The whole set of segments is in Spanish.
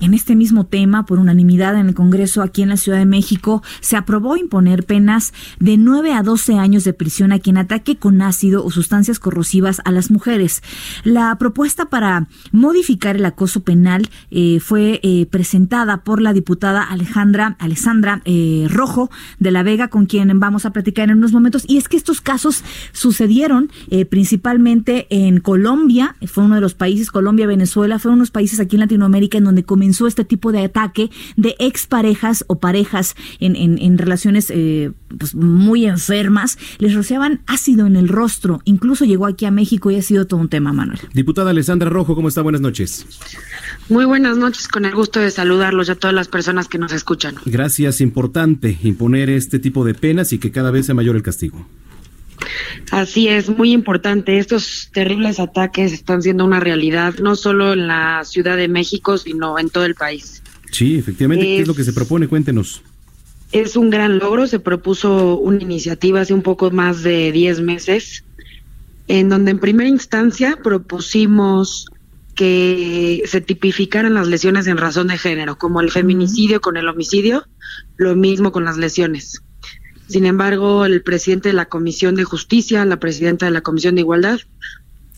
En este mismo tema, por unanimidad en el Congreso aquí en la Ciudad de México, se aprobó imponer penas de 9 a 12 años de prisión a quien ataque con ácido o sustancias corrosivas a las mujeres. La propuesta para modificar el acoso penal eh, fue eh, presentada por la diputada Alejandra Alessandra eh, Rojo de la Vega, con quien vamos a platicar en unos momentos. Y es que estos casos sucedieron principalmente en Colombia, fue uno de los países, Colombia, Venezuela, fueron unos países aquí en Latinoamérica en donde comenzó comenzó este tipo de ataque de exparejas o parejas en, en, relaciones eh, pues muy enfermas, les rociaban ácido en el rostro. Incluso llegó aquí a México y ha sido todo un tema, Manuel. Diputada Alessandra Rojo, ¿cómo está? Buenas noches. Muy buenas noches, con el gusto de saludarlos y a todas las personas que nos escuchan. Gracias, importante imponer este tipo de penas y que cada vez sea mayor el castigo. Así es, muy importante. Estos terribles ataques están siendo una realidad, no solo en la Ciudad de México, sino en todo el país. Sí, efectivamente. ¿Qué es lo que se propone? Cuéntenos. Es un gran logro. Se propuso una iniciativa hace un poco más de 10 meses, en donde en primera instancia propusimos que se tipificaran las lesiones en razón de género, como el feminicidio con el homicidio, lo mismo con las lesiones. Sin embargo, el presidente de la Comisión de Justicia, la presidenta de la Comisión de Igualdad,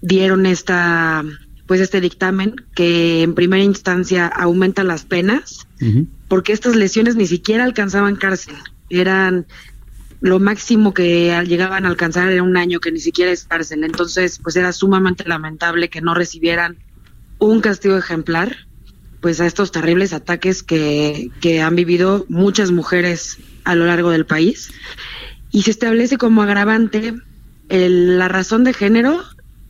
dieron esta pues este dictamen que en primera instancia aumenta las penas porque estas lesiones ni siquiera alcanzaban cárcel, eran lo máximo que llegaban a alcanzar era un año que ni siquiera es cárcel, entonces pues era sumamente lamentable que no recibieran un castigo ejemplar pues a estos terribles ataques que, que han vivido muchas mujeres a lo largo del país y se establece como agravante la razón de género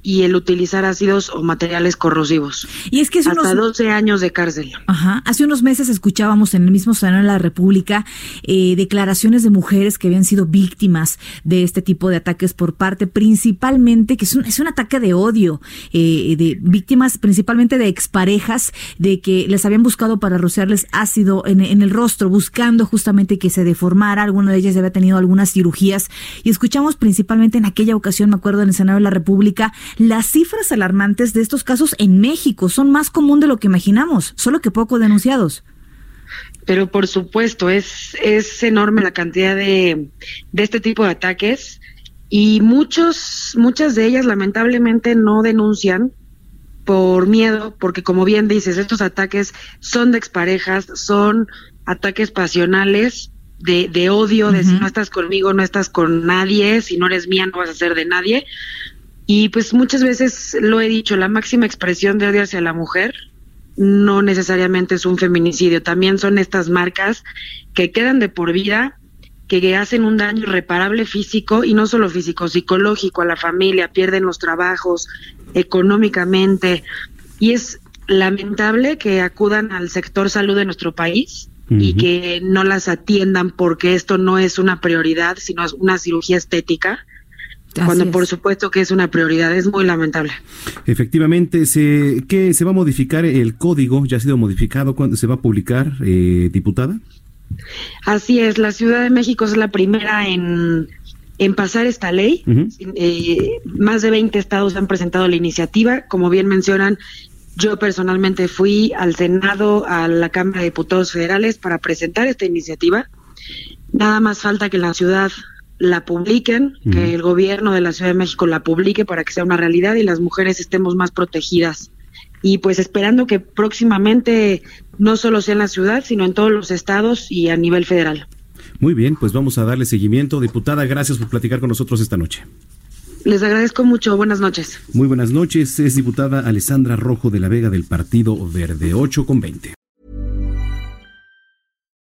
y el utilizar ácidos o materiales corrosivos. Y es que hasta unos... 12 años de cárcel. Ajá. Hace unos meses escuchábamos en el mismo Salón de la República eh, declaraciones de mujeres que habían sido víctimas de este tipo de ataques por parte principalmente, que es un, es un ataque de odio, eh, de víctimas principalmente de exparejas, de que les habían buscado para rociarles ácido en, en el rostro, buscando justamente que se deformara. Alguna de ellas había tenido algunas cirugías. Y escuchamos principalmente en aquella ocasión, me acuerdo, en el Senado de la República, las cifras alarmantes de estos casos en México son más común de lo que imaginamos, solo que poco denunciados. Pero por supuesto, es, es enorme la cantidad de, de este tipo de ataques y muchos, muchas de ellas lamentablemente no denuncian por miedo, porque como bien dices, estos ataques son de exparejas, son ataques pasionales, de, de odio, de si no estás conmigo, no estás con nadie, si no eres mía, no vas a ser de nadie. Y pues muchas veces lo he dicho, la máxima expresión de odio hacia la mujer no necesariamente es un feminicidio, también son estas marcas que quedan de por vida, que hacen un daño irreparable físico y no solo físico, psicológico a la familia, pierden los trabajos económicamente. Y es lamentable que acudan al sector salud de nuestro país y que no las atiendan porque esto no es una prioridad, sino es una cirugía estética cuando por supuesto que es una prioridad, es muy lamentable. Efectivamente, se, ¿qué se va a modificar el código? ¿Ya ha sido modificado? ¿Cuándo se va a publicar, eh, diputada? Así es, la Ciudad de México es la primera en, en pasar esta ley. Eh, más de 20 estados han presentado la iniciativa. Como bien mencionan, yo personalmente fui al Senado, a la Cámara de Diputados Federales para presentar esta iniciativa. Nada más falta que la ciudad la publiquen, que el gobierno de la Ciudad de México la publique para que sea una realidad y las mujeres estemos más protegidas. Y pues esperando que próximamente no solo sea en la ciudad, sino en todos los estados y a nivel federal. Muy bien, pues vamos a darle seguimiento. Diputada, gracias por platicar con nosotros esta noche. Les agradezco mucho. Buenas noches. Muy buenas noches. Es diputada Alessandra Rojo de la Vega del Partido Verde 8 con 20.